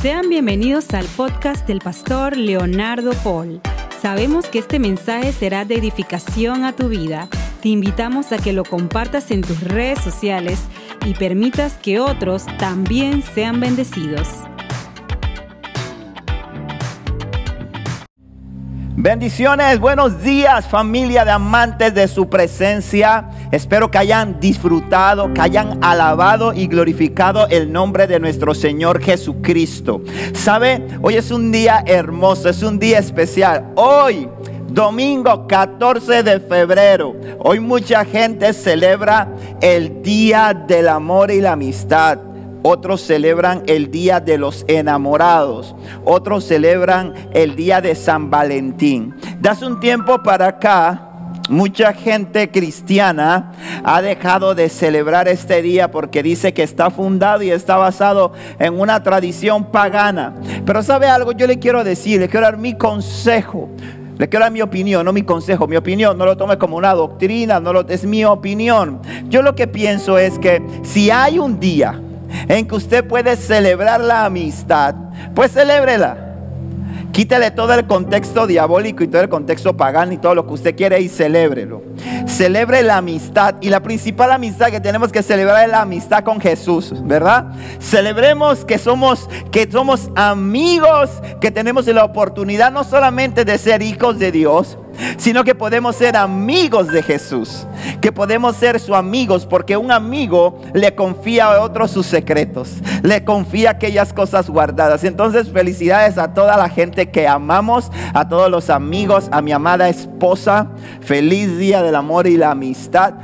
Sean bienvenidos al podcast del pastor Leonardo Paul. Sabemos que este mensaje será de edificación a tu vida. Te invitamos a que lo compartas en tus redes sociales y permitas que otros también sean bendecidos. Bendiciones, buenos días familia de amantes de su presencia. Espero que hayan disfrutado, que hayan alabado y glorificado el nombre de nuestro Señor Jesucristo. ¿Sabe? Hoy es un día hermoso, es un día especial. Hoy domingo 14 de febrero. Hoy mucha gente celebra el Día del Amor y la Amistad. Otros celebran el Día de los Enamorados. Otros celebran el Día de San Valentín. Hace un tiempo para acá, mucha gente cristiana ha dejado de celebrar este día porque dice que está fundado y está basado en una tradición pagana. Pero sabe algo, yo le quiero decir, le quiero dar mi consejo. Le quiero dar mi opinión, no mi consejo, mi opinión. No lo tome como una doctrina, no lo, es mi opinión. Yo lo que pienso es que si hay un día en que usted puede celebrar la amistad, pues celébrela. Quítale todo el contexto diabólico y todo el contexto pagano y todo lo que usted quiere y celébrelo. Celebre la amistad y la principal amistad que tenemos que celebrar es la amistad con Jesús, ¿verdad? Celebremos que somos que somos amigos, que tenemos la oportunidad no solamente de ser hijos de Dios, sino que podemos ser amigos de Jesús, que podemos ser sus amigos, porque un amigo le confía a otro sus secretos, le confía aquellas cosas guardadas. Entonces, felicidades a toda la gente que amamos, a todos los amigos, a mi amada esposa, feliz día del amor y la amistad,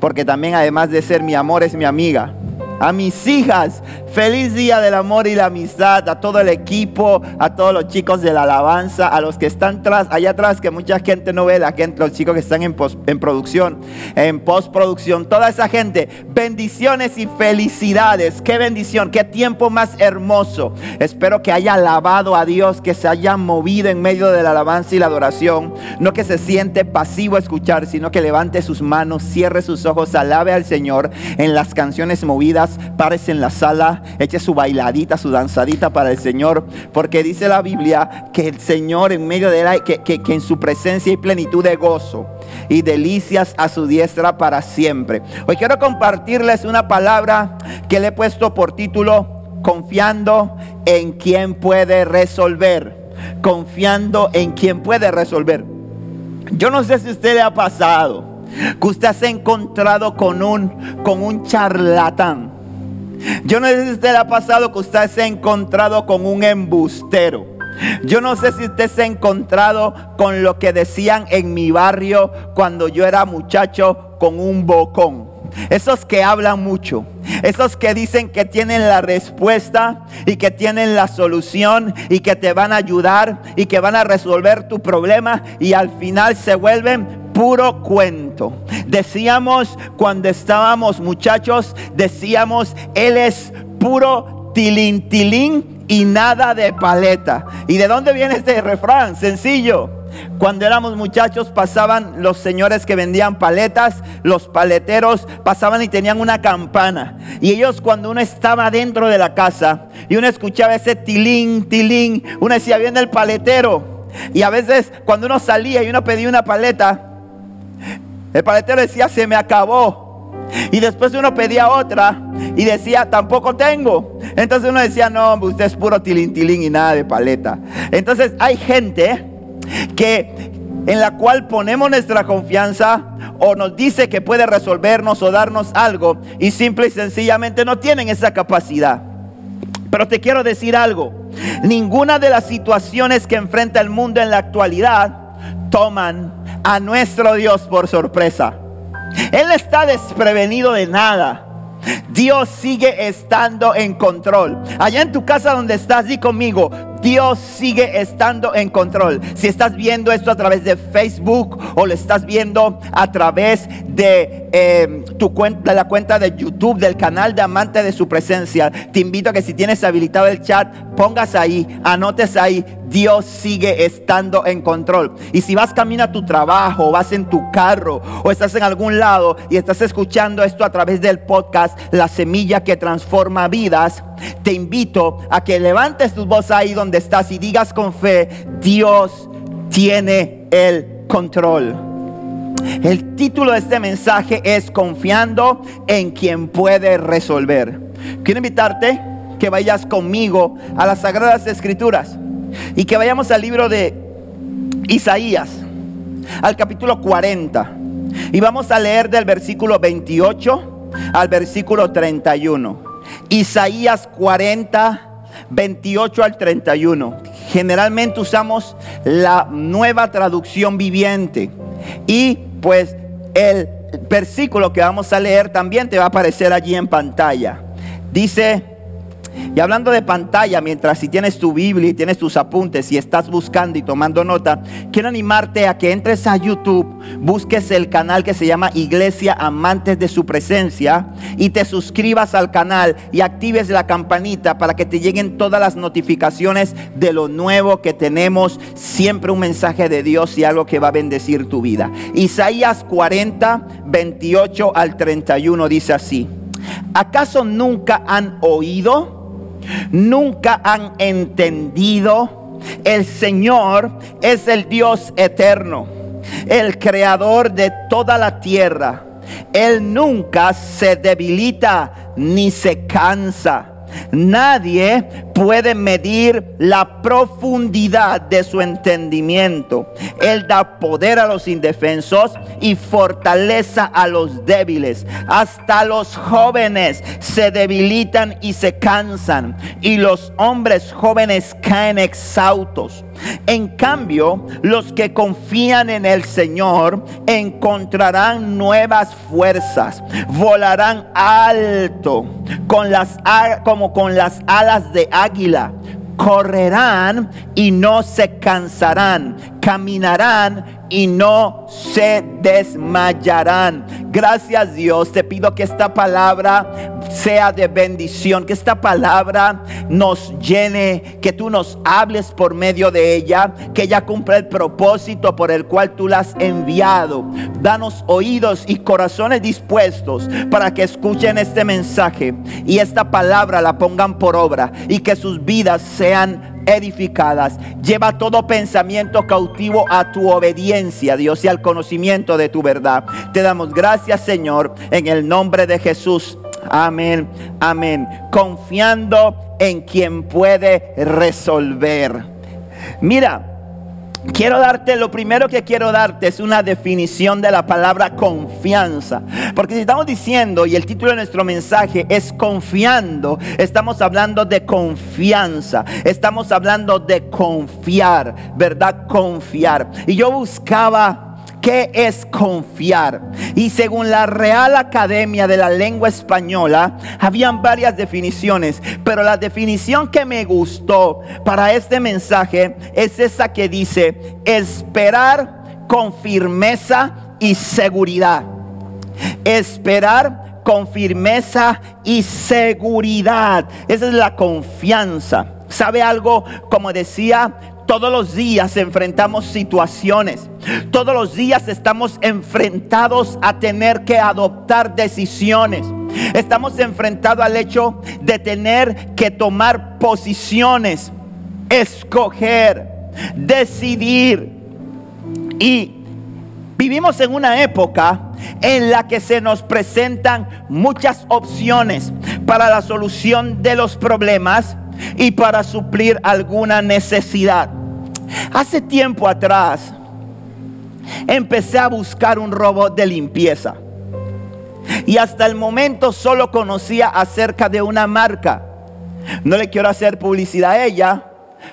porque también además de ser mi amor es mi amiga a mis hijas. Feliz día del amor y la amistad, a todo el equipo, a todos los chicos de la alabanza, a los que están atrás, allá atrás, que mucha gente no ve, la gente, los chicos que están en, en producción, en postproducción, toda esa gente. Bendiciones y felicidades. Qué bendición, qué tiempo más hermoso. Espero que haya alabado a Dios, que se haya movido en medio de la alabanza y la adoración. No que se siente pasivo a escuchar, sino que levante sus manos, cierre sus ojos, alabe al Señor en las canciones movidas párese en la sala, eche su bailadita, su danzadita para el Señor, porque dice la Biblia que el Señor en medio de la, que, que, que en su presencia hay plenitud de gozo y delicias a su diestra para siempre. Hoy quiero compartirles una palabra que le he puesto por título confiando en quien puede resolver. Confiando en quien puede resolver. Yo no sé si usted le ha pasado que usted se ha encontrado con un, con un charlatán yo no sé si usted ha pasado que usted se ha encontrado con un embustero. Yo no sé si usted se ha encontrado con lo que decían en mi barrio cuando yo era muchacho con un bocón. Esos que hablan mucho, esos que dicen que tienen la respuesta y que tienen la solución y que te van a ayudar y que van a resolver tu problema y al final se vuelven puro cuento. Decíamos cuando estábamos muchachos, decíamos, Él es puro tilín, tilín y nada de paleta. ¿Y de dónde viene este refrán? Sencillo. Cuando éramos muchachos pasaban los señores que vendían paletas, los paleteros pasaban y tenían una campana. Y ellos cuando uno estaba dentro de la casa y uno escuchaba ese tilín, tilín, uno decía, viene el paletero. Y a veces cuando uno salía y uno pedía una paleta, el paletero decía, se me acabó. Y después uno pedía otra y decía, tampoco tengo. Entonces uno decía, no, usted es puro tilín, tilín y nada de paleta. Entonces hay gente que en la cual ponemos nuestra confianza o nos dice que puede resolvernos o darnos algo y simple y sencillamente no tienen esa capacidad. Pero te quiero decir algo, ninguna de las situaciones que enfrenta el mundo en la actualidad toman a nuestro Dios por sorpresa. Él está desprevenido de nada. Dios sigue estando en control. Allá en tu casa donde estás, di conmigo, Dios sigue estando en control. Si estás viendo esto a través de Facebook o lo estás viendo a través de, eh, tu cuenta, la cuenta de YouTube, del canal de Amante de su Presencia. Te invito a que si tienes habilitado el chat, pongas ahí, anotes ahí. Dios sigue estando en control. Y si vas camino a tu trabajo, vas en tu carro o estás en algún lado y estás escuchando esto a través del podcast La Semilla que Transforma Vidas, te invito a que levantes tu voz ahí donde estás y digas con fe, Dios tiene el control. El título de este mensaje es Confiando en quien puede resolver. Quiero invitarte que vayas conmigo a las Sagradas Escrituras y que vayamos al libro de Isaías, al capítulo 40. Y vamos a leer del versículo 28 al versículo 31. Isaías 40, 28 al 31. Generalmente usamos la nueva traducción viviente. Y pues el versículo que vamos a leer también te va a aparecer allí en pantalla. Dice y hablando de pantalla, mientras si tienes tu Biblia y tienes tus apuntes y estás buscando y tomando nota, quiero animarte a que entres a YouTube, busques el canal que se llama Iglesia Amantes de su Presencia y te suscribas al canal y actives la campanita para que te lleguen todas las notificaciones de lo nuevo que tenemos, siempre un mensaje de Dios y algo que va a bendecir tu vida. Isaías 40, 28 al 31 dice así. ¿Acaso nunca han oído? Nunca han entendido. El Señor es el Dios eterno, el creador de toda la tierra. Él nunca se debilita ni se cansa. Nadie puede medir la profundidad de su entendimiento. Él da poder a los indefensos y fortaleza a los débiles. Hasta los jóvenes se debilitan y se cansan. Y los hombres jóvenes caen exhaustos. En cambio, los que confían en el Señor encontrarán nuevas fuerzas, volarán alto con las, como con las alas de águila, correrán y no se cansarán, caminarán y no se desmayarán. Gracias Dios, te pido que esta palabra sea de bendición, que esta palabra nos llene, que tú nos hables por medio de ella, que ella cumpla el propósito por el cual tú la has enviado. Danos oídos y corazones dispuestos para que escuchen este mensaje y esta palabra la pongan por obra y que sus vidas sean edificadas. Lleva todo pensamiento cautivo a tu obediencia, Dios, y al conocimiento de tu verdad. Te damos gracias, Señor, en el nombre de Jesús. Amén, amén. Confiando en quien puede resolver. Mira, Quiero darte, lo primero que quiero darte es una definición de la palabra confianza. Porque si estamos diciendo, y el título de nuestro mensaje es confiando, estamos hablando de confianza, estamos hablando de confiar, ¿verdad? Confiar. Y yo buscaba ¿Qué es confiar? Y según la Real Academia de la Lengua Española, habían varias definiciones, pero la definición que me gustó para este mensaje es esa que dice, esperar con firmeza y seguridad. Esperar con firmeza y seguridad. Esa es la confianza. ¿Sabe algo? Como decía todos los días enfrentamos situaciones. Todos los días estamos enfrentados a tener que adoptar decisiones. Estamos enfrentados al hecho de tener que tomar posiciones, escoger, decidir. Y vivimos en una época en la que se nos presentan muchas opciones para la solución de los problemas y para suplir alguna necesidad. Hace tiempo atrás empecé a buscar un robot de limpieza. Y hasta el momento solo conocía acerca de una marca. No le quiero hacer publicidad a ella,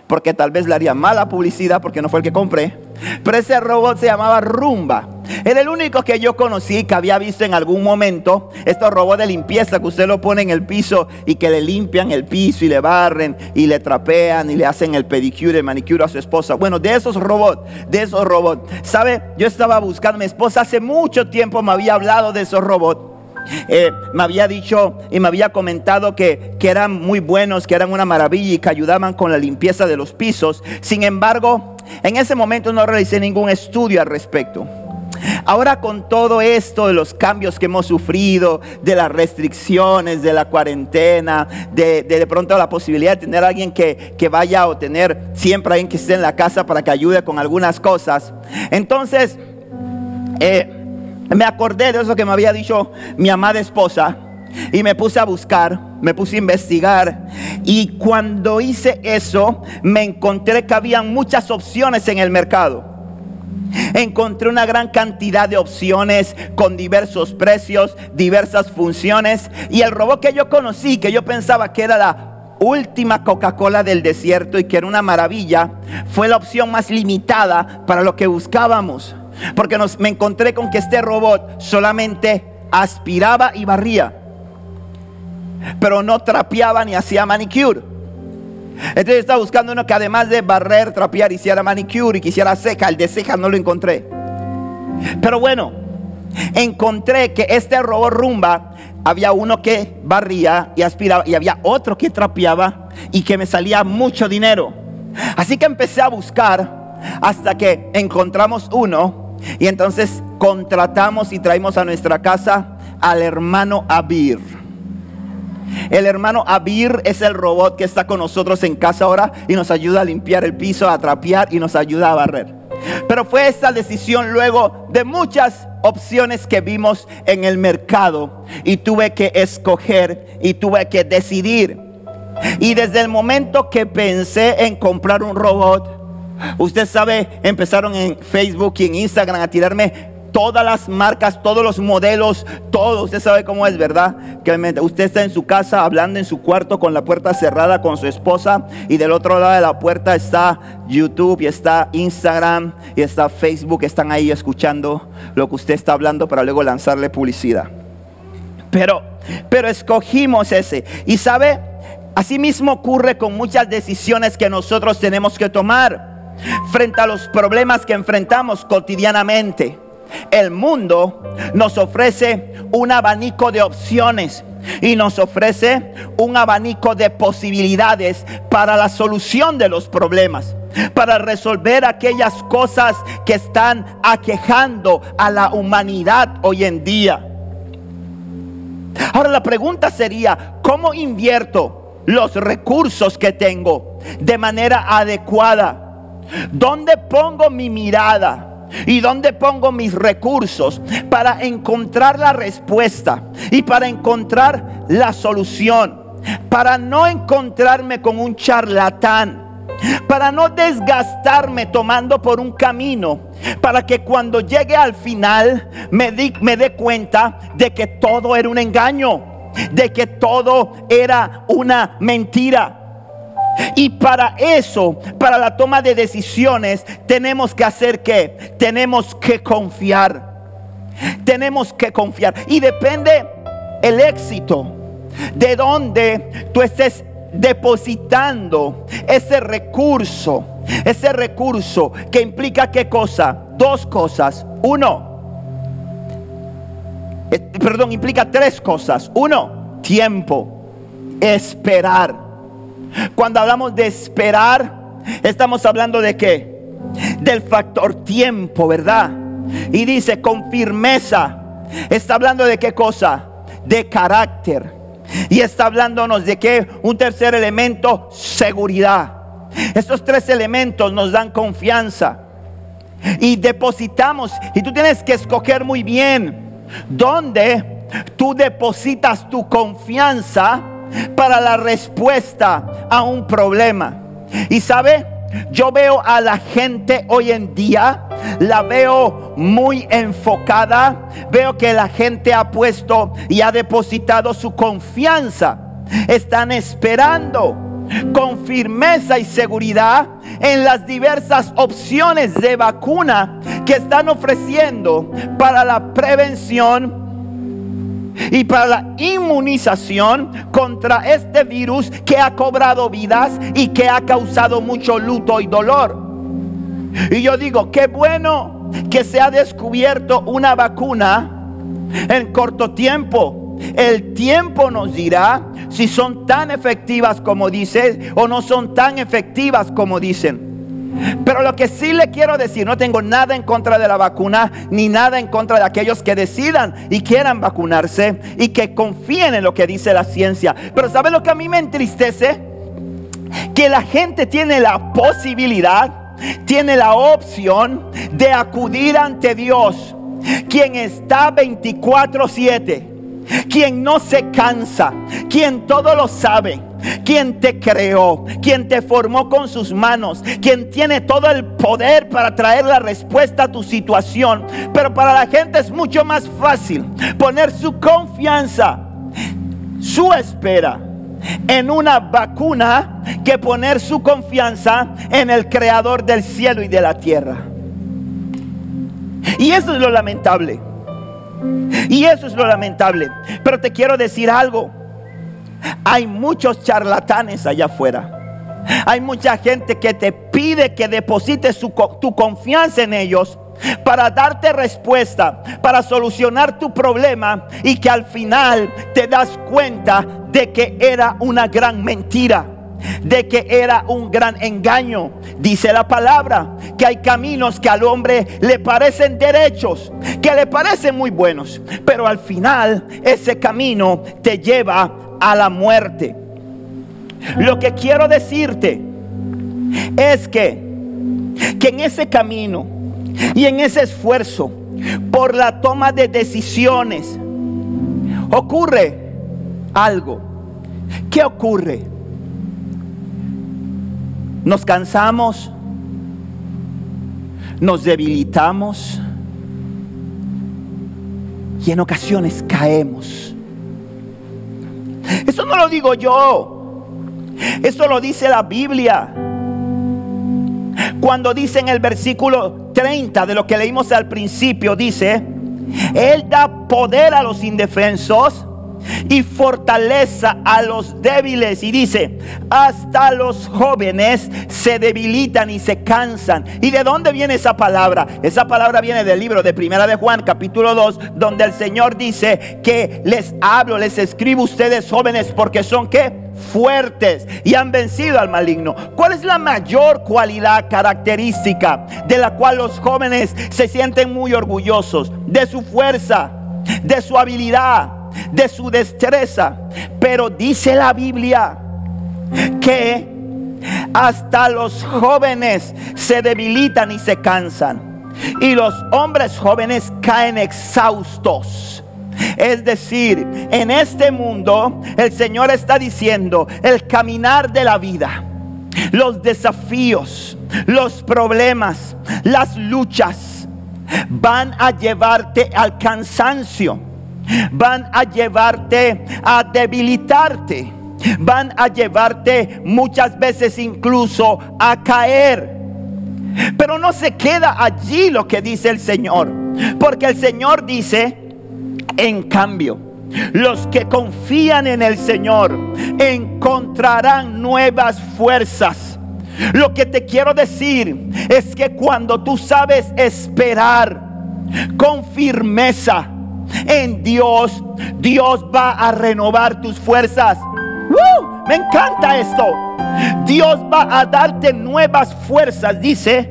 porque tal vez le haría mala publicidad porque no fue el que compré. Pero ese robot se llamaba Rumba. Era el único que yo conocí que había visto en algún momento estos robots de limpieza que usted lo pone en el piso y que le limpian el piso y le barren y le trapean y le hacen el pedicure, el manicure a su esposa. Bueno, de esos robots, de esos robots. ¿Sabe? Yo estaba buscando, mi esposa hace mucho tiempo me había hablado de esos robots. Eh, me había dicho y me había comentado que, que eran muy buenos, que eran una maravilla y que ayudaban con la limpieza de los pisos. Sin embargo, en ese momento no realicé ningún estudio al respecto. Ahora con todo esto de los cambios que hemos sufrido, de las restricciones, de la cuarentena, de de, pronto la posibilidad de tener a alguien que, que vaya o tener siempre alguien que esté en la casa para que ayude con algunas cosas. Entonces, eh, me acordé de eso que me había dicho mi amada esposa y me puse a buscar, me puse a investigar. Y cuando hice eso, me encontré que había muchas opciones en el mercado. Encontré una gran cantidad de opciones con diversos precios, diversas funciones. Y el robot que yo conocí, que yo pensaba que era la última Coca-Cola del desierto y que era una maravilla, fue la opción más limitada para lo que buscábamos. Porque me encontré con que este robot solamente aspiraba y barría. Pero no trapeaba ni hacía manicure. Entonces estaba buscando uno que además de barrer, trapear, hiciera manicure y quisiera seca. El de ceja no lo encontré. Pero bueno, encontré que este robot rumba había uno que barría y aspiraba y había otro que trapeaba y que me salía mucho dinero. Así que empecé a buscar hasta que encontramos uno y entonces contratamos y traemos a nuestra casa al hermano Abir. El hermano Abir es el robot que está con nosotros en casa ahora y nos ayuda a limpiar el piso, a trapear y nos ayuda a barrer. Pero fue esa decisión luego de muchas opciones que vimos en el mercado y tuve que escoger y tuve que decidir. Y desde el momento que pensé en comprar un robot, Usted sabe, empezaron en Facebook y en Instagram a tirarme todas las marcas, todos los modelos, todo. Usted sabe cómo es, ¿verdad? Que usted está en su casa hablando en su cuarto con la puerta cerrada con su esposa y del otro lado de la puerta está YouTube está Instagram y está Facebook. Están ahí escuchando lo que usted está hablando para luego lanzarle publicidad. Pero, pero escogimos ese. Y sabe, así mismo ocurre con muchas decisiones que nosotros tenemos que tomar frente a los problemas que enfrentamos cotidianamente. El mundo nos ofrece un abanico de opciones y nos ofrece un abanico de posibilidades para la solución de los problemas, para resolver aquellas cosas que están aquejando a la humanidad hoy en día. Ahora la pregunta sería, ¿cómo invierto los recursos que tengo de manera adecuada? ¿Dónde pongo mi mirada? ¿Y dónde pongo mis recursos para encontrar la respuesta y para encontrar la solución? Para no encontrarme con un charlatán para no desgastarme tomando por un camino, para que cuando llegue al final me, me dé cuenta de que todo era un engaño, de que todo era una mentira. Y para eso, para la toma de decisiones, tenemos que hacer que tenemos que confiar. Tenemos que confiar. Y depende el éxito de donde tú estés depositando ese recurso. Ese recurso que implica qué cosa? Dos cosas. Uno, eh, perdón, implica tres cosas. Uno, tiempo. Esperar. Cuando hablamos de esperar, estamos hablando de qué? Del factor tiempo, ¿verdad? Y dice con firmeza. Está hablando de qué cosa? De carácter. Y está hablándonos de qué? Un tercer elemento, seguridad. Estos tres elementos nos dan confianza. Y depositamos. Y tú tienes que escoger muy bien dónde tú depositas tu confianza para la respuesta a un problema. Y sabe, yo veo a la gente hoy en día, la veo muy enfocada, veo que la gente ha puesto y ha depositado su confianza. Están esperando con firmeza y seguridad en las diversas opciones de vacuna que están ofreciendo para la prevención y para la inmunización contra este virus que ha cobrado vidas y que ha causado mucho luto y dolor. Y yo digo, qué bueno que se ha descubierto una vacuna en corto tiempo. El tiempo nos dirá si son tan efectivas como dicen o no son tan efectivas como dicen. Pero lo que sí le quiero decir, no tengo nada en contra de la vacuna, ni nada en contra de aquellos que decidan y quieran vacunarse y que confíen en lo que dice la ciencia. Pero ¿sabe lo que a mí me entristece? Que la gente tiene la posibilidad, tiene la opción de acudir ante Dios, quien está 24/7 quien no se cansa, quien todo lo sabe, quien te creó, quien te formó con sus manos, quien tiene todo el poder para traer la respuesta a tu situación. Pero para la gente es mucho más fácil poner su confianza, su espera en una vacuna que poner su confianza en el creador del cielo y de la tierra. Y eso es lo lamentable. Y eso es lo lamentable. Pero te quiero decir algo. Hay muchos charlatanes allá afuera. Hay mucha gente que te pide que deposites tu confianza en ellos para darte respuesta, para solucionar tu problema y que al final te das cuenta de que era una gran mentira de que era un gran engaño. Dice la palabra que hay caminos que al hombre le parecen derechos, que le parecen muy buenos, pero al final ese camino te lleva a la muerte. Lo que quiero decirte es que, que en ese camino y en ese esfuerzo por la toma de decisiones ocurre algo. ¿Qué ocurre? Nos cansamos, nos debilitamos y en ocasiones caemos. Eso no lo digo yo, eso lo dice la Biblia. Cuando dice en el versículo 30 de lo que leímos al principio, dice, Él da poder a los indefensos y fortaleza a los débiles. Y dice, hasta los jóvenes se debilitan y se cansan. ¿Y de dónde viene esa palabra? Esa palabra viene del libro de Primera de Juan, capítulo 2, donde el Señor dice que les hablo, les escribo ustedes jóvenes porque son que fuertes y han vencido al maligno. ¿Cuál es la mayor cualidad característica de la cual los jóvenes se sienten muy orgullosos? De su fuerza, de su habilidad, de su destreza. Pero dice la Biblia que hasta los jóvenes se debilitan y se cansan. Y los hombres jóvenes caen exhaustos. Es decir, en este mundo el Señor está diciendo el caminar de la vida, los desafíos, los problemas, las luchas van a llevarte al cansancio van a llevarte a debilitarte, van a llevarte muchas veces incluso a caer. Pero no se queda allí lo que dice el Señor, porque el Señor dice, en cambio, los que confían en el Señor encontrarán nuevas fuerzas. Lo que te quiero decir es que cuando tú sabes esperar con firmeza, en Dios, Dios va a renovar tus fuerzas. Me encanta esto. Dios va a darte nuevas fuerzas, dice.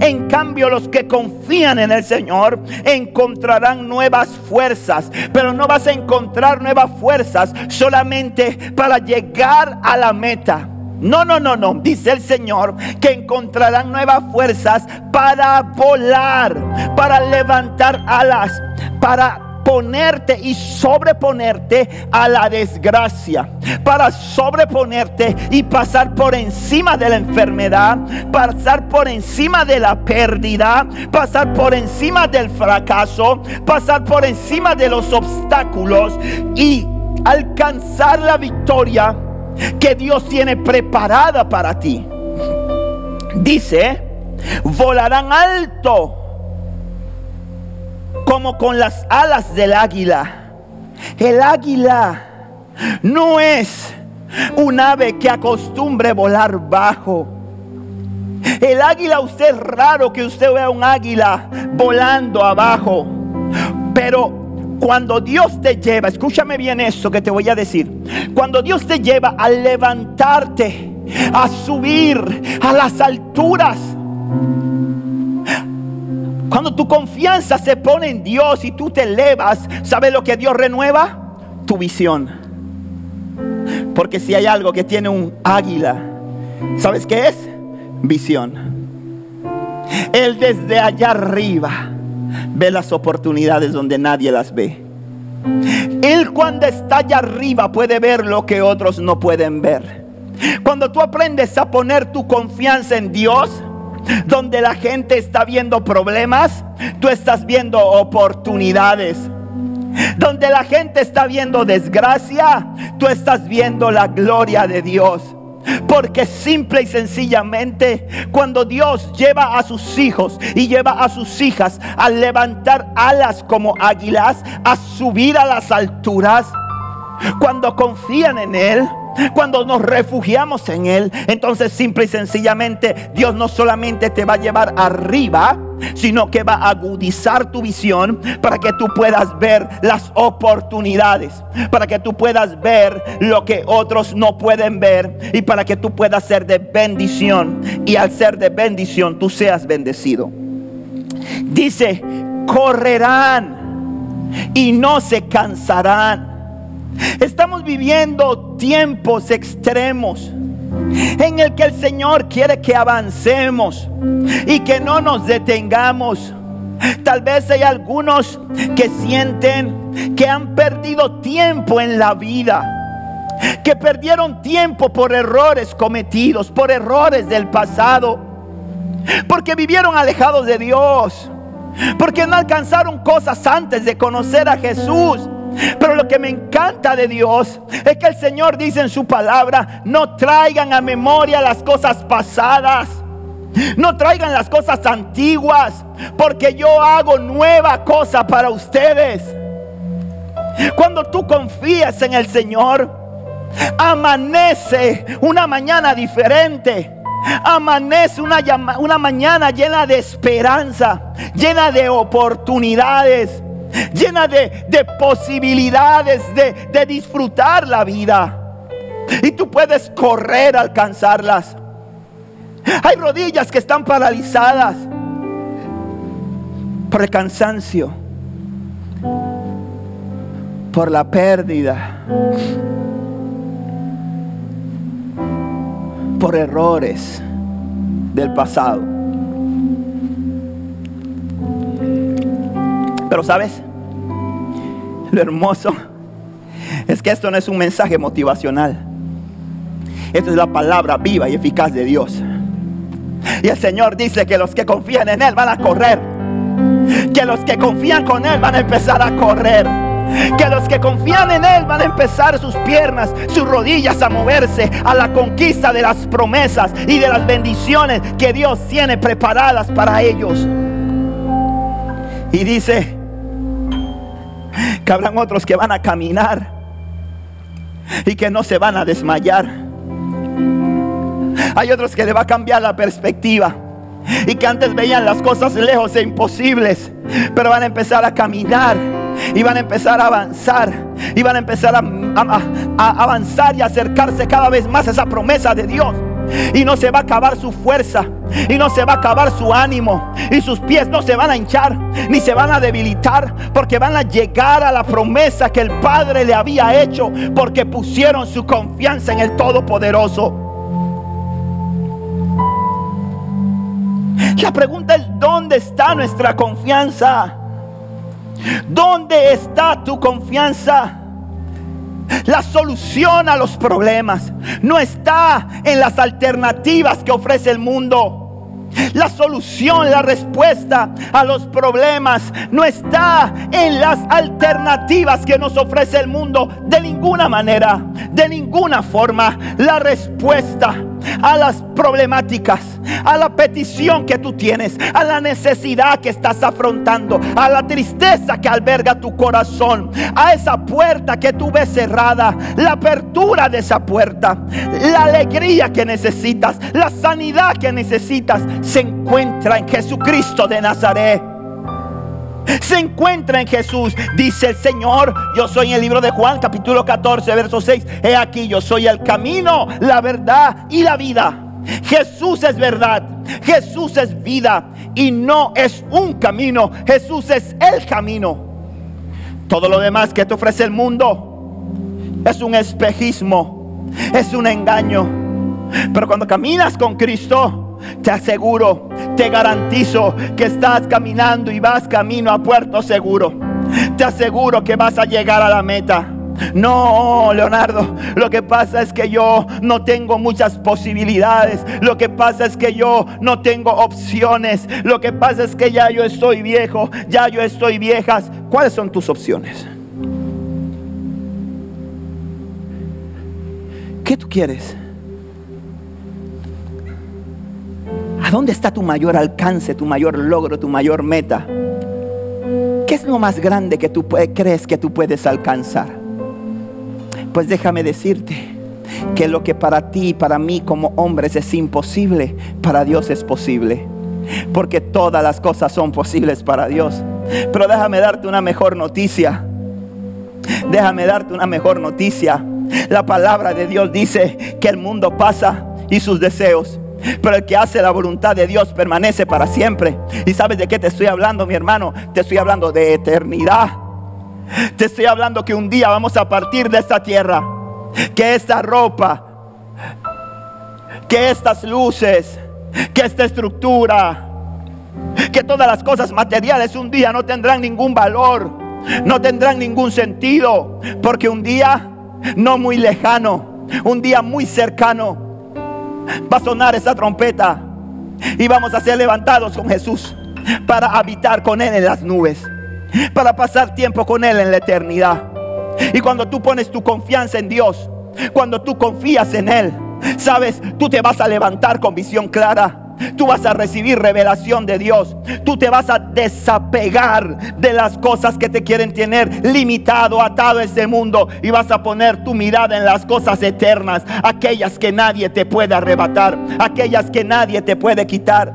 En cambio, los que confían en el Señor encontrarán nuevas fuerzas. Pero no vas a encontrar nuevas fuerzas solamente para llegar a la meta. No, no, no, no. Dice el Señor que encontrarán nuevas fuerzas para volar, para levantar alas, para ponerte y sobreponerte a la desgracia, para sobreponerte y pasar por encima de la enfermedad, pasar por encima de la pérdida, pasar por encima del fracaso, pasar por encima de los obstáculos y alcanzar la victoria que Dios tiene preparada para ti. dice, volarán alto como con las alas del águila. El águila no es un ave que acostumbre volar bajo. El águila, usted es raro que usted vea un águila volando abajo. Pero cuando Dios te lleva, escúchame bien eso que te voy a decir. Cuando Dios te lleva a levantarte, a subir a las alturas. Cuando tu confianza se pone en Dios y tú te elevas, ¿sabes lo que Dios renueva? Tu visión. Porque si hay algo que tiene un águila, ¿sabes qué es? Visión. Él desde allá arriba ve las oportunidades donde nadie las ve. Él cuando está allá arriba puede ver lo que otros no pueden ver. Cuando tú aprendes a poner tu confianza en Dios, donde la gente está viendo problemas, tú estás viendo oportunidades. Donde la gente está viendo desgracia, tú estás viendo la gloria de Dios. Porque simple y sencillamente, cuando Dios lleva a sus hijos y lleva a sus hijas a levantar alas como águilas, a subir a las alturas, cuando confían en Él, cuando nos refugiamos en Él, entonces simple y sencillamente Dios no solamente te va a llevar arriba, sino que va a agudizar tu visión para que tú puedas ver las oportunidades, para que tú puedas ver lo que otros no pueden ver y para que tú puedas ser de bendición y al ser de bendición tú seas bendecido. Dice, correrán y no se cansarán Estamos viviendo tiempos extremos en el que el Señor quiere que avancemos y que no nos detengamos. Tal vez hay algunos que sienten que han perdido tiempo en la vida, que perdieron tiempo por errores cometidos, por errores del pasado, porque vivieron alejados de Dios, porque no alcanzaron cosas antes de conocer a Jesús pero lo que me encanta de Dios es que el Señor dice en su palabra, no traigan a memoria las cosas pasadas. No traigan las cosas antiguas, porque yo hago nueva cosa para ustedes. Cuando tú confías en el Señor, amanece una mañana diferente. Amanece una, una mañana llena de esperanza, llena de oportunidades llena de, posibilidades de, de disfrutar la vida. Y tú puedes correr a alcanzarlas. Hay rodillas que están paralizadas por el cansancio, por la pérdida, por errores del pasado. Pero sabes, lo hermoso es que esto no es un mensaje motivacional. Esto es la palabra viva y eficaz de Dios. Y el Señor dice que los que confían en Él van a correr. Que los que confían con Él van a empezar a correr. Que los que confían en Él van a empezar sus piernas, sus rodillas a moverse a la conquista de las promesas y de las bendiciones que Dios tiene preparadas para ellos. Y dice, que habrán otros que van a caminar y que no se van a desmayar. Hay otros que le va a cambiar la perspectiva y que antes veían las cosas lejos e imposibles, pero van a empezar a caminar y van a empezar a avanzar y van a empezar a, a avanzar y acercarse cada vez más a esa promesa de Dios. Y no se va a acabar su fuerza. Y no se va a acabar su ánimo. Y sus pies no se van a hinchar. Ni se van a debilitar. Porque van a llegar a la promesa que el Padre le había hecho. Porque pusieron su confianza en el Todopoderoso. La pregunta es, ¿dónde está nuestra confianza? ¿Dónde está tu confianza? La solución a los problemas no está en las alternativas que ofrece el mundo. La solución, la respuesta a los problemas no está en las alternativas que nos ofrece el mundo de ninguna manera, de ninguna forma. La respuesta a las problemáticas, a la petición que tú tienes, a la necesidad que estás afrontando, a la tristeza que alberga tu corazón, a esa puerta que tú ves cerrada, la apertura de esa puerta, la alegría que necesitas, la sanidad que necesitas, se encuentra en Jesucristo de Nazaret se encuentra en Jesús. Dice el Señor, yo soy en el libro de Juan capítulo 14, verso 6. He aquí, yo soy el camino, la verdad y la vida. Jesús es verdad, Jesús es vida y no es un camino, Jesús es el camino. Todo lo demás que te ofrece el mundo es un espejismo, es un engaño. Pero cuando caminas con Cristo, te aseguro, te garantizo que estás caminando y vas camino a puerto seguro. Te aseguro que vas a llegar a la meta. No, Leonardo, lo que pasa es que yo no tengo muchas posibilidades. Lo que pasa es que yo no tengo opciones. Lo que pasa es que ya yo estoy viejo, ya yo estoy viejas. ¿Cuáles son tus opciones? ¿Qué tú quieres? ¿A dónde está tu mayor alcance, tu mayor logro, tu mayor meta? ¿Qué es lo más grande que tú crees que tú puedes alcanzar? Pues déjame decirte que lo que para ti y para mí como hombres es imposible, para Dios es posible. Porque todas las cosas son posibles para Dios. Pero déjame darte una mejor noticia. Déjame darte una mejor noticia. La palabra de Dios dice que el mundo pasa y sus deseos pero el que hace la voluntad de Dios permanece para siempre. ¿Y sabes de qué te estoy hablando, mi hermano? Te estoy hablando de eternidad. Te estoy hablando que un día vamos a partir de esta tierra. Que esta ropa, que estas luces, que esta estructura, que todas las cosas materiales un día no tendrán ningún valor, no tendrán ningún sentido, porque un día no muy lejano, un día muy cercano, va a sonar esa trompeta y vamos a ser levantados con Jesús para habitar con Él en las nubes, para pasar tiempo con Él en la eternidad. Y cuando tú pones tu confianza en Dios, cuando tú confías en Él, sabes, tú te vas a levantar con visión clara Tú vas a recibir revelación de Dios. Tú te vas a desapegar de las cosas que te quieren tener limitado, atado a este mundo. Y vas a poner tu mirada en las cosas eternas. Aquellas que nadie te puede arrebatar. Aquellas que nadie te puede quitar.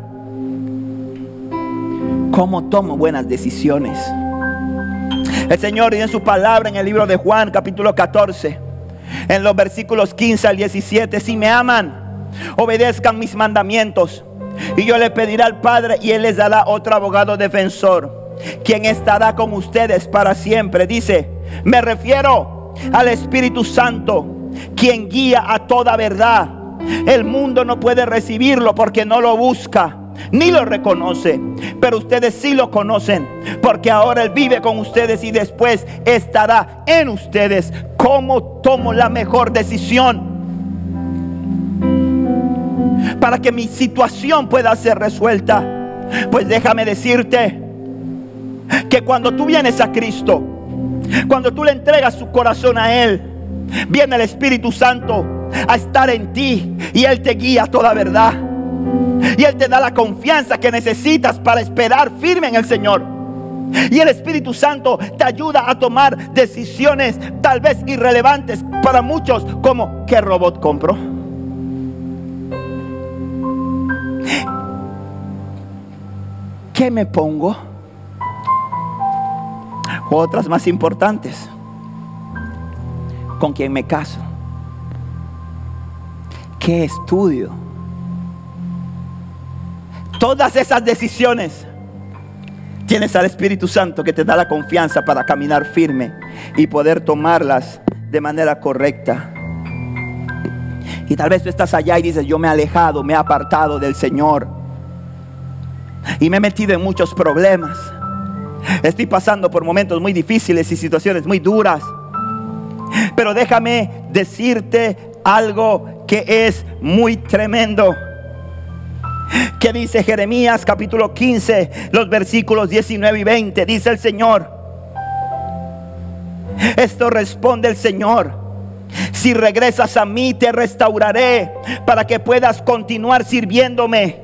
¿Cómo tomo buenas decisiones? El Señor y en su palabra en el libro de Juan capítulo 14. En los versículos 15 al 17. Si me aman, obedezcan mis mandamientos. Y yo le pediré al Padre y Él les dará otro abogado defensor, quien estará con ustedes para siempre. Dice, me refiero al Espíritu Santo, quien guía a toda verdad. El mundo no puede recibirlo porque no lo busca ni lo reconoce, pero ustedes sí lo conocen, porque ahora Él vive con ustedes y después estará en ustedes. ¿Cómo tomo la mejor decisión? Para que mi situación pueda ser resuelta. Pues déjame decirte que cuando tú vienes a Cristo, cuando tú le entregas su corazón a Él, viene el Espíritu Santo a estar en ti y Él te guía a toda verdad. Y Él te da la confianza que necesitas para esperar firme en el Señor. Y el Espíritu Santo te ayuda a tomar decisiones tal vez irrelevantes para muchos como ¿qué robot compro? ¿Qué me pongo? Otras más importantes. ¿Con quién me caso? ¿Qué estudio? Todas esas decisiones tienes al Espíritu Santo que te da la confianza para caminar firme y poder tomarlas de manera correcta. Y tal vez tú estás allá y dices, yo me he alejado, me he apartado del Señor. Y me he metido en muchos problemas. Estoy pasando por momentos muy difíciles y situaciones muy duras. Pero déjame decirte algo que es muy tremendo. Que dice Jeremías capítulo 15, los versículos 19 y 20. Dice el Señor. Esto responde el Señor. Si regresas a mí, te restauraré para que puedas continuar sirviéndome.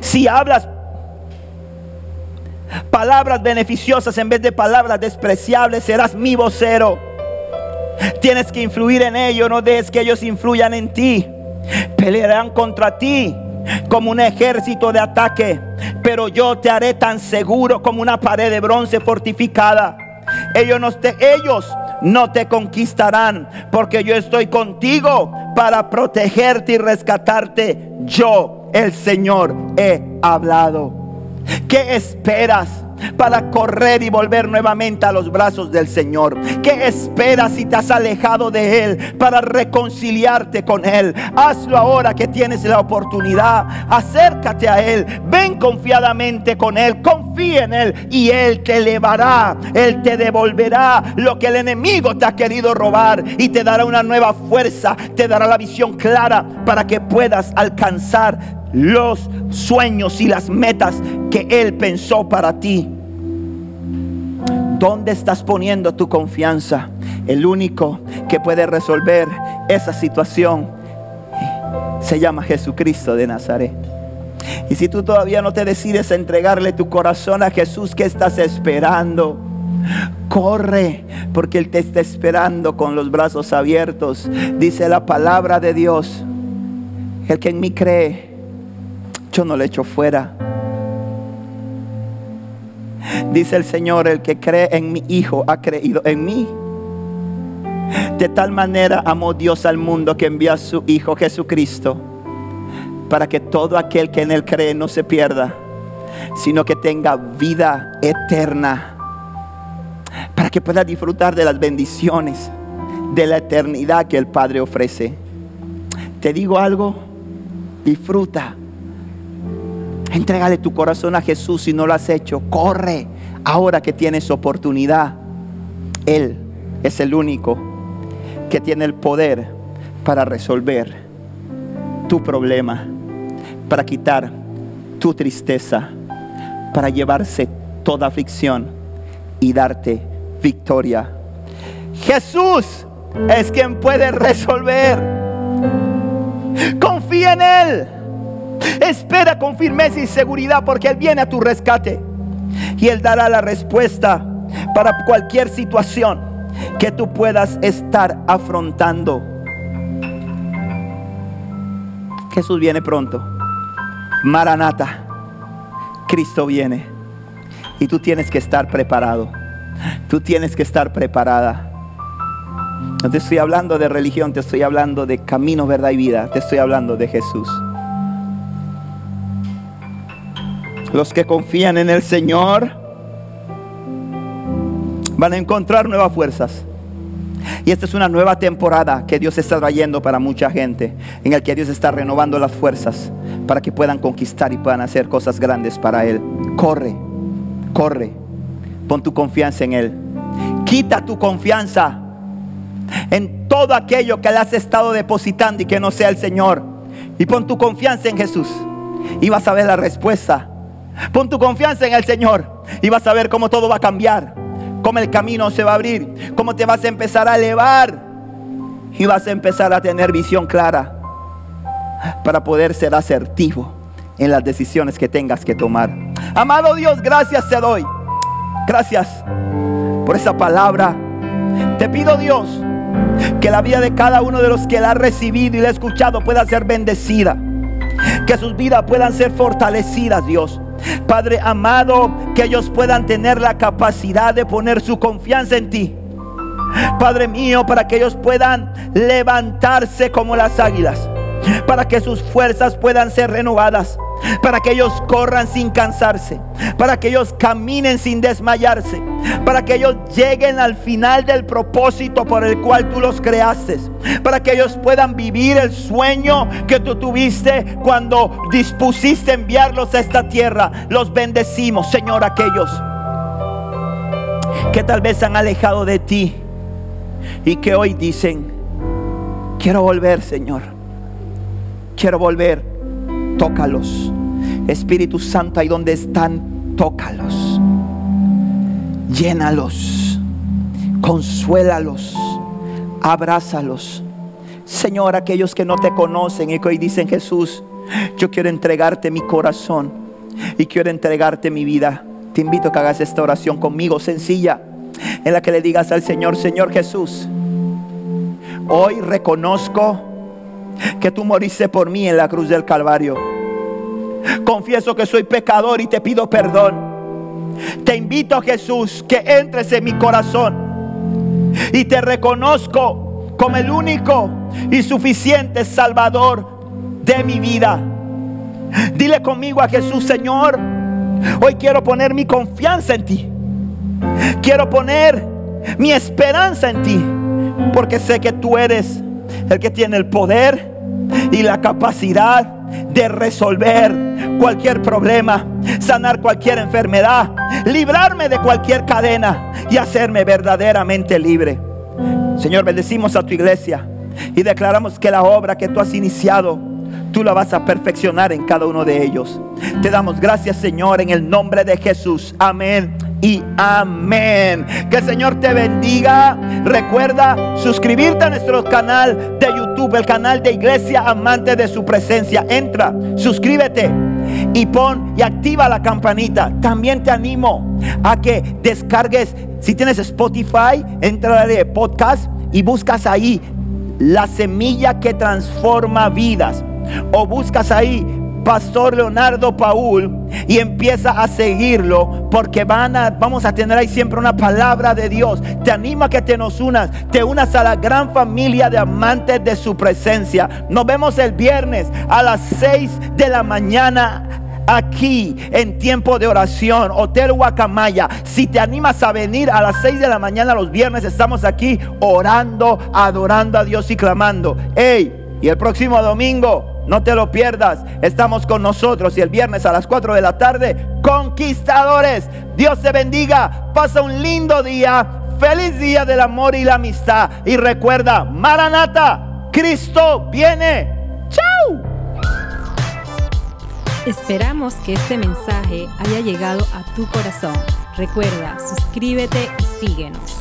Si hablas palabras beneficiosas en vez de palabras despreciables, serás mi vocero. Tienes que influir en ellos, no dejes que ellos influyan en ti. Pelearán contra ti como un ejército de ataque, pero yo te haré tan seguro como una pared de bronce fortificada. Ellos no te, ellos no te conquistarán, porque yo estoy contigo para protegerte y rescatarte. Yo, el Señor, he hablado. ¿Qué esperas? Para correr y volver nuevamente a los brazos del Señor? ¿Qué esperas si te has alejado de Él para reconciliarte con Él? Hazlo ahora que tienes la oportunidad. Acércate a Él. Ven confiadamente con Él. Confía en Él y Él te elevará. Él te devolverá lo que el enemigo te ha querido robar y te dará una nueva fuerza. Te dará la visión clara para que puedas alcanzar los sueños y las metas que Él pensó para ti. ¿Dónde estás poniendo tu confianza? El único que puede resolver esa situación se llama Jesucristo de Nazaret. Y si tú todavía no te decides a entregarle tu corazón a Jesús, ¿qué estás esperando? Corre, porque Él te está esperando con los brazos abiertos. Dice la palabra de Dios. El que en mí cree, yo no le echo fuera. Dice el Señor, el que cree en mi Hijo ha creído en mí. De tal manera amó Dios al mundo que envía a su Hijo Jesucristo para que todo aquel que en Él cree no se pierda, sino que tenga vida eterna, para que pueda disfrutar de las bendiciones de la eternidad que el Padre ofrece. Te digo algo, disfruta Entrégale tu corazón a Jesús si no lo has hecho. Corre ahora que tienes oportunidad. Él es el único que tiene el poder para resolver tu problema, para quitar tu tristeza, para llevarse toda aflicción y darte victoria. Jesús es quien puede resolver. Confía en Él. Espera con firmeza y seguridad porque Él viene a tu rescate. Y Él dará la respuesta para cualquier situación que tú puedas estar afrontando. Jesús viene pronto. Maranata. Cristo viene. Y tú tienes que estar preparado. Tú tienes que estar preparada. No te estoy hablando de religión, te estoy hablando de camino, verdad y vida. Te estoy hablando de Jesús. Los que confían en el Señor van a encontrar nuevas fuerzas. Y esta es una nueva temporada que Dios está trayendo para mucha gente, en el que Dios está renovando las fuerzas para que puedan conquistar y puedan hacer cosas grandes para Él. Corre, corre, pon tu confianza en Él. Quita tu confianza en todo aquello que le has estado depositando y que no sea el Señor. Y pon tu confianza en Jesús. Y vas a ver la respuesta Pon tu confianza en el Señor y vas a ver cómo todo va a cambiar, cómo el camino se va a abrir, cómo te vas a empezar a elevar y vas a empezar a tener visión clara para poder ser asertivo en las decisiones que tengas que tomar. Amado Dios, gracias te doy. Gracias por esa palabra. Te pido Dios que la vida de cada uno de los que la ha recibido y la ha escuchado pueda ser bendecida. Que sus vidas puedan ser fortalecidas, Dios. Padre amado, que ellos puedan tener la capacidad de poner su confianza en ti. Padre mío, para que ellos puedan levantarse como las águilas, para que sus fuerzas puedan ser renovadas, para que ellos corran sin cansarse, para que ellos caminen sin desmayarse, para que ellos lleguen al final del propósito por el cual tú los creaste, para que ellos puedan vivir el sueño que tú tuviste cuando dispusiste enviarlos a esta tierra. Los bendecimos, Señor, aquellos que tal vez han alejado de ti y que hoy dicen, quiero volver, Señor, quiero volver tócalos. Espíritu Santo, ahí donde están, tócalos. Llénalos. Consuélalos. abrázalos. Señor, aquellos que no te conocen y que hoy dicen Jesús, yo quiero entregarte mi corazón y quiero entregarte mi vida. Te invito a que hagas esta oración conmigo, sencilla, en la que le digas al Señor, Señor Jesús, hoy reconozco que tú moriste por mí en la cruz del Calvario. Confieso que soy pecador y te pido perdón. Te invito, Jesús, que entres en mi corazón y te reconozco como el único y suficiente Salvador de mi vida. Dile conmigo a Jesús, Señor, hoy quiero poner mi confianza en ti. Quiero poner mi esperanza en ti, porque sé que tú eres el que tiene el poder y la capacidad de resolver cualquier problema, sanar cualquier enfermedad, librarme de cualquier cadena y hacerme verdaderamente libre. Señor, bendecimos a tu iglesia y declaramos que la obra que tú has iniciado, tú la vas a perfeccionar en cada uno de ellos. Te damos gracias, Señor, en el nombre de Jesús. Amén y amén. Que el Señor te bendiga. Recuerda suscribirte a nuestro canal de YouTube, el canal de Iglesia Amante de su Presencia. Entra, suscríbete y pon y activa la campanita. También te animo a que descargues, si tienes Spotify, entra de podcast y buscas ahí la semilla que transforma vidas. O buscas ahí Pastor Leonardo Paul y empieza a seguirlo porque van a, vamos a tener ahí siempre una palabra de Dios. Te anima que te nos unas, te unas a la gran familia de amantes de su presencia. Nos vemos el viernes a las 6 de la mañana aquí en tiempo de oración, Hotel Guacamaya. Si te animas a venir a las 6 de la mañana los viernes, estamos aquí orando, adorando a Dios y clamando. Hey, y el próximo domingo no te lo pierdas. Estamos con nosotros y el viernes a las 4 de la tarde, conquistadores. Dios te bendiga. Pasa un lindo día. Feliz día del amor y la amistad. Y recuerda, Maranata, Cristo viene. ¡Chao! Esperamos que este mensaje haya llegado a tu corazón. Recuerda, suscríbete y síguenos.